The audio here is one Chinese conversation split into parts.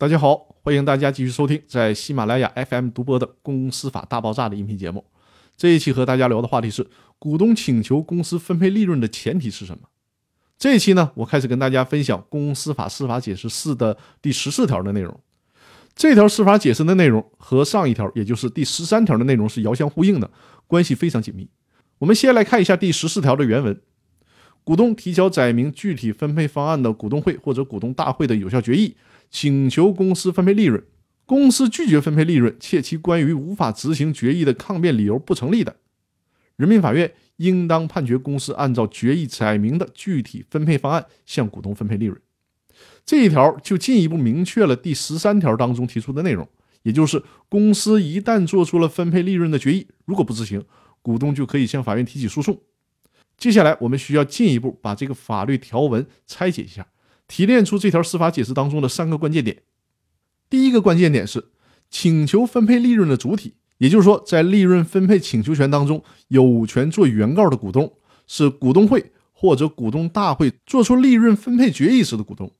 大家好，欢迎大家继续收听在喜马拉雅 FM 独播的《公司法大爆炸》的音频节目。这一期和大家聊的话题是：股东请求公司分配利润的前提是什么？这一期呢，我开始跟大家分享《公司法司法解释四》的第十四条的内容。这条司法解释的内容和上一条，也就是第十三条的内容是遥相呼应的，关系非常紧密。我们先来看一下第十四条的原文：股东提交载明具体分配方案的股东会或者股东大会的有效决议。请求公司分配利润，公司拒绝分配利润，且其关于无法执行决议的抗辩理由不成立的，人民法院应当判决公司按照决议载明的具体分配方案向股东分配利润。这一条就进一步明确了第十三条当中提出的内容，也就是公司一旦做出了分配利润的决议，如果不执行，股东就可以向法院提起诉讼。接下来我们需要进一步把这个法律条文拆解一下。提炼出这条司法解释当中的三个关键点。第一个关键点是，请求分配利润的主体，也就是说，在利润分配请求权当中有权做原告的股东是股东会或者股东大会做出利润分配决议时的股东。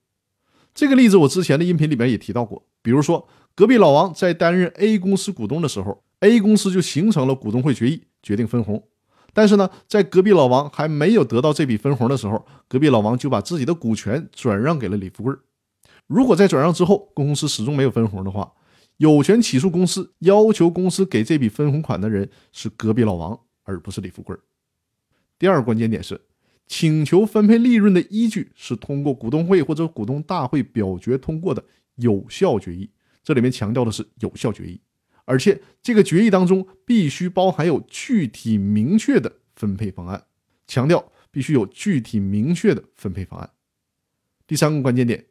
这个例子我之前的音频里面也提到过，比如说隔壁老王在担任 A 公司股东的时候，A 公司就形成了股东会决议，决定分红。但是呢，在隔壁老王还没有得到这笔分红的时候，隔壁老王就把自己的股权转让给了李富贵。如果在转让之后，公司始终没有分红的话，有权起诉公司，要求公司给这笔分红款的人是隔壁老王，而不是李富贵。第二个关键点是，请求分配利润的依据是通过股东会或者股东大会表决通过的有效决议，这里面强调的是有效决议。而且这个决议当中必须包含有具体明确的分配方案，强调必须有具体明确的分配方案。第三个关键点，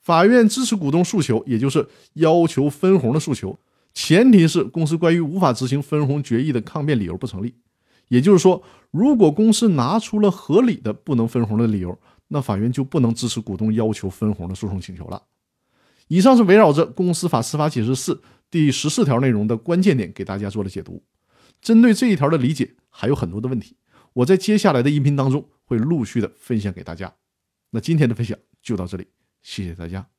法院支持股东诉求，也就是要求分红的诉求，前提是公司关于无法执行分红决议的抗辩理由不成立。也就是说，如果公司拿出了合理的不能分红的理由，那法院就不能支持股东要求分红的诉讼请求了。以上是围绕着公司法司法解释四。第十四条内容的关键点给大家做了解读，针对这一条的理解还有很多的问题，我在接下来的音频当中会陆续的分享给大家。那今天的分享就到这里，谢谢大家。